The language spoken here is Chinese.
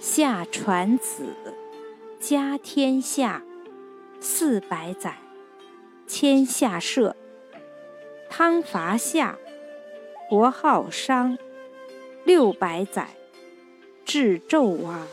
夏传子，家天下，四百载，迁下社。汤伐夏，国号商，六百载，至纣王。